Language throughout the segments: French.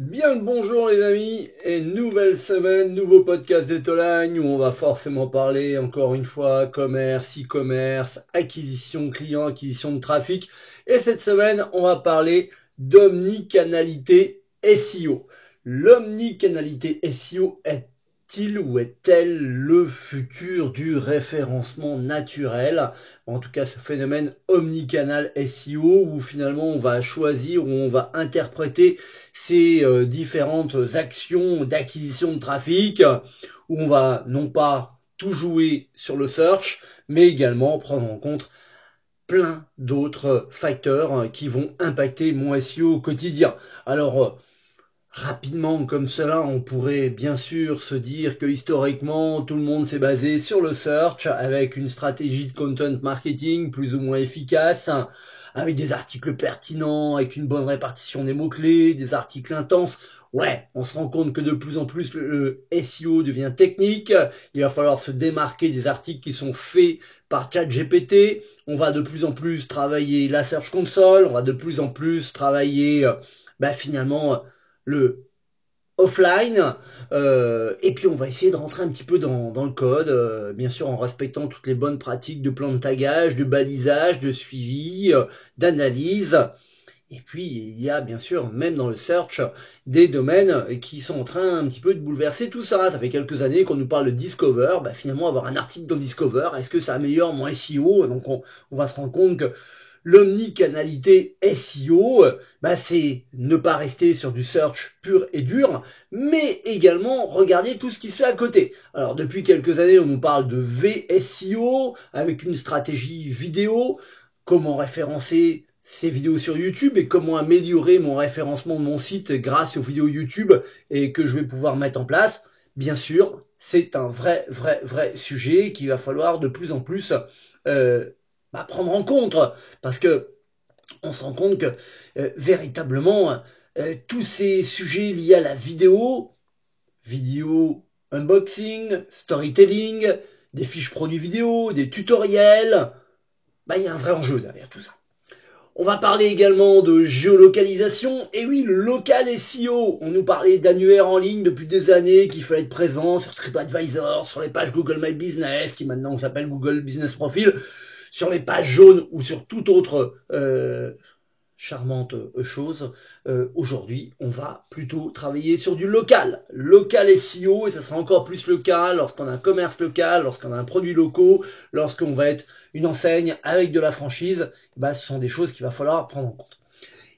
Bien le bonjour les amis et nouvelle semaine, nouveau podcast de Tolagne où on va forcément parler encore une fois commerce, e-commerce, acquisition client, acquisition de trafic et cette semaine on va parler d'omnicanalité SEO. L'omnicanalité SEO est il ou est-elle le futur du référencement naturel? En tout cas, ce phénomène omnicanal SEO où finalement on va choisir, où on va interpréter ces euh, différentes actions d'acquisition de trafic, où on va non pas tout jouer sur le search, mais également prendre en compte plein d'autres facteurs qui vont impacter mon SEO au quotidien. Alors, euh, Rapidement comme cela, on pourrait bien sûr se dire que historiquement, tout le monde s'est basé sur le search avec une stratégie de content marketing plus ou moins efficace, avec des articles pertinents, avec une bonne répartition des mots-clés, des articles intenses. Ouais, on se rend compte que de plus en plus le SEO devient technique. Il va falloir se démarquer des articles qui sont faits par ChatGPT. On va de plus en plus travailler la Search Console. On va de plus en plus travailler, bah, finalement, le offline. Euh, et puis on va essayer de rentrer un petit peu dans, le code, euh, bien sûr en respectant toutes les bonnes pratiques de plan de tagage, de balisage, de suivi, euh, d'analyse. Et puis il y a bien sûr, même dans le search, des domaines qui sont en train un petit peu de bouleverser tout ça. Ça fait quelques années qu'on nous parle de Discover. Bah, finalement, avoir un article dans Discover, est-ce que ça améliore mon SEO Donc on, on va se rendre compte que L'omnicanalité SEO, bah c'est ne pas rester sur du search pur et dur, mais également regarder tout ce qui se fait à côté. Alors depuis quelques années, on nous parle de VSEO avec une stratégie vidéo, comment référencer ces vidéos sur YouTube et comment améliorer mon référencement de mon site grâce aux vidéos YouTube et que je vais pouvoir mettre en place? Bien sûr, c'est un vrai, vrai, vrai sujet qu'il va falloir de plus en plus euh, bah, prendre en compte, parce que on se rend compte que euh, véritablement euh, tous ces sujets liés à la vidéo, vidéo unboxing, storytelling, des fiches produits vidéo, des tutoriels, bah il y a un vrai enjeu derrière tout ça. On va parler également de géolocalisation. Et oui, le local SEO. On nous parlait d'annuaire en ligne depuis des années, qu'il fallait être présent sur TripAdvisor, sur les pages Google My Business, qui maintenant s'appelle Google Business Profile sur les pages jaunes ou sur toute autre euh, charmante euh, chose, euh, aujourd'hui, on va plutôt travailler sur du local. Local SEO, et ça sera encore plus le cas lorsqu'on a un commerce local, lorsqu'on a un produit locaux, lorsqu'on va être une enseigne avec de la franchise, bah, ce sont des choses qu'il va falloir prendre en compte.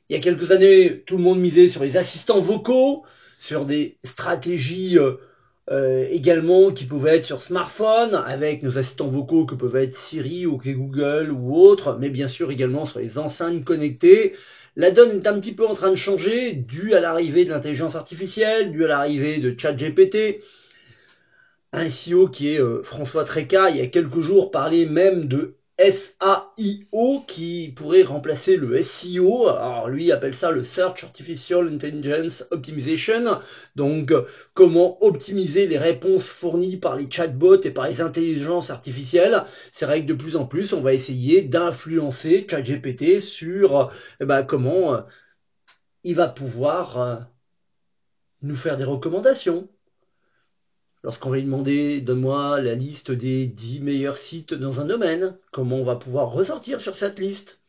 Il y a quelques années, tout le monde misait sur les assistants vocaux, sur des stratégies également qui pouvaient être sur smartphone avec nos assistants vocaux que peuvent être Siri ou Google ou autres, mais bien sûr également sur les enceintes connectées. La donne est un petit peu en train de changer dû à l'arrivée de l'intelligence artificielle, dû à l'arrivée de ChatGPT. Un CEO qui est euh, François Tréca, il y a quelques jours, parlait même de SAIO qui pourrait remplacer le SEO. Alors lui appelle ça le Search Artificial Intelligence Optimization. Donc comment optimiser les réponses fournies par les chatbots et par les intelligences artificielles. C'est vrai que de plus en plus on va essayer d'influencer ChatGPT sur eh ben, comment euh, il va pouvoir euh, nous faire des recommandations lorsqu'on va lui demander donne-moi la liste des 10 meilleurs sites dans un domaine, comment on va pouvoir ressortir sur cette liste?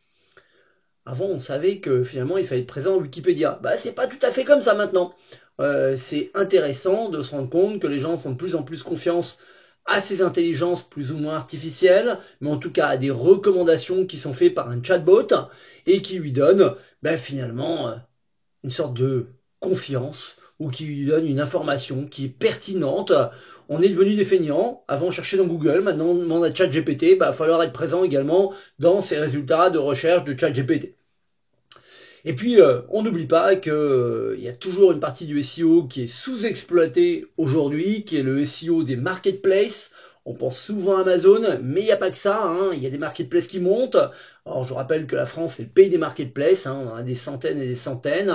Avant, on savait que finalement, il fallait être présent en Wikipédia. Bah, c'est pas tout à fait comme ça maintenant. Euh, c'est intéressant de se rendre compte que les gens font de plus en plus confiance à ces intelligences plus ou moins artificielles, mais en tout cas à des recommandations qui sont faites par un chatbot et qui lui donnent bah, finalement euh, une sorte de confiance ou qui donne une information qui est pertinente. On est devenu des feignants. Avant, on cherchait dans Google. Maintenant, on demande à ChatGPT. Bah, il va falloir être présent également dans ces résultats de recherche de ChatGPT. Et puis, euh, on n'oublie pas qu'il euh, y a toujours une partie du SEO qui est sous-exploitée aujourd'hui, qui est le SEO des marketplaces. On pense souvent à Amazon, mais il n'y a pas que ça. Hein. Il y a des marketplaces qui montent. Alors, je rappelle que la France est le pays des marketplaces. Hein. On a des centaines et des centaines.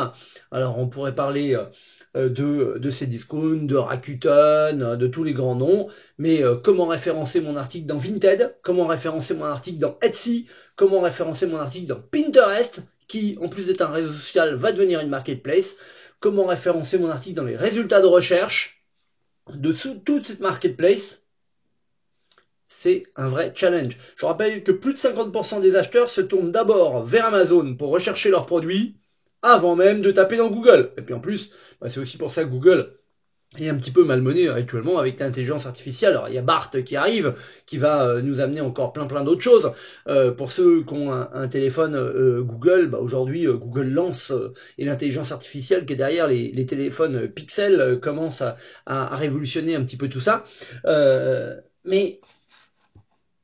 Alors, on pourrait parler euh, de, de Cdiscount, de Rakuten, de tous les grands noms, mais euh, comment référencer mon article dans Vinted, comment référencer mon article dans Etsy, comment référencer mon article dans Pinterest, qui en plus d'être un réseau social va devenir une marketplace, comment référencer mon article dans les résultats de recherche? De toute cette marketplace. C'est un vrai challenge. Je rappelle que plus de 50% des acheteurs se tournent d'abord vers Amazon pour rechercher leurs produits avant même de taper dans Google. Et puis en plus, bah, c'est aussi pour ça que Google est un petit peu malmené actuellement avec l'intelligence artificielle. Alors il y a Bart qui arrive, qui va euh, nous amener encore plein plein d'autres choses. Euh, pour ceux qui ont un, téléphone euh, Google, bah, aujourd'hui Google lance et l'intelligence artificielle qui est derrière les, téléphones Pixel commence à, à, révolutionner un petit peu tout ça. mais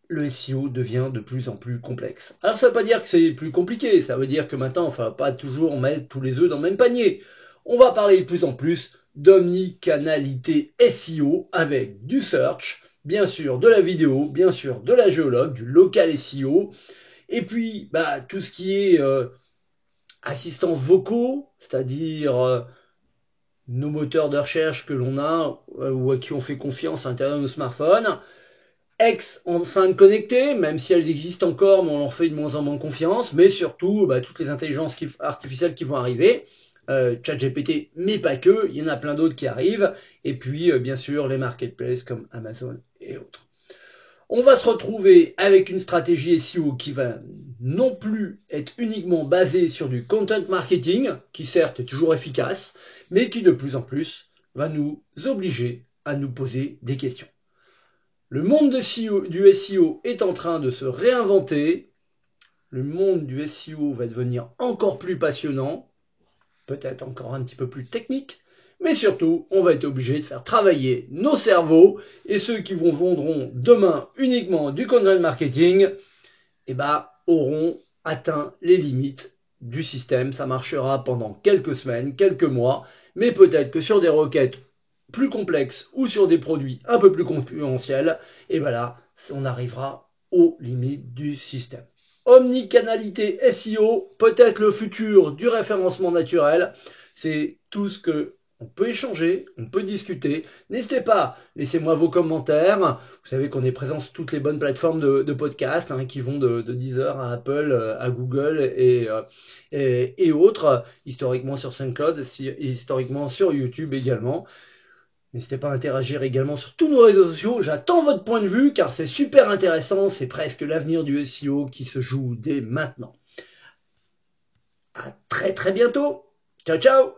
le SEO devient de plus en plus complexe. Alors ça veut pas dire que c'est plus compliqué, ça veut dire que maintenant, on va pas toujours mettre tous les œufs dans le même panier. On va parler de plus en plus d'omnicanalité SEO avec du search, bien sûr de la vidéo, bien sûr de la géologue, du local SEO, et puis bah, tout ce qui est euh, assistants vocaux, c'est-à-dire euh, nos moteurs de recherche que l'on a euh, ou à qui on fait confiance à l'intérieur de nos smartphones, ex enceintes connectées, même si elles existent encore, mais on leur fait de moins en moins confiance, mais surtout bah, toutes les intelligences artificielles qui vont arriver euh, ChatGPT, mais pas que, il y en a plein d'autres qui arrivent, et puis euh, bien sûr les marketplaces comme Amazon et autres. On va se retrouver avec une stratégie SEO qui va non plus être uniquement basée sur du content marketing, qui certes est toujours efficace, mais qui de plus en plus va nous obliger à nous poser des questions. Le monde du SEO est en train de se réinventer. Le monde du SEO va devenir encore plus passionnant peut-être encore un petit peu plus technique, mais surtout, on va être obligé de faire travailler nos cerveaux et ceux qui vont vendront demain uniquement du content marketing, eh ben, auront atteint les limites du système. Ça marchera pendant quelques semaines, quelques mois, mais peut-être que sur des requêtes plus complexes ou sur des produits un peu plus concurrentiels, et voilà, on arrivera aux limites du système. Omnicanalité SEO, peut-être le futur du référencement naturel. C'est tout ce que on peut échanger, on peut discuter. N'hésitez pas, laissez-moi vos commentaires. Vous savez qu'on est présent sur toutes les bonnes plateformes de, podcast hein, qui vont de, Deezer à Apple, euh, à Google euh, et, et, autres, historiquement sur SoundCloud, historiquement sur YouTube également. N'hésitez pas à interagir également sur tous nos réseaux sociaux. J'attends votre point de vue car c'est super intéressant. C'est presque l'avenir du SEO qui se joue dès maintenant. À très très bientôt. Ciao ciao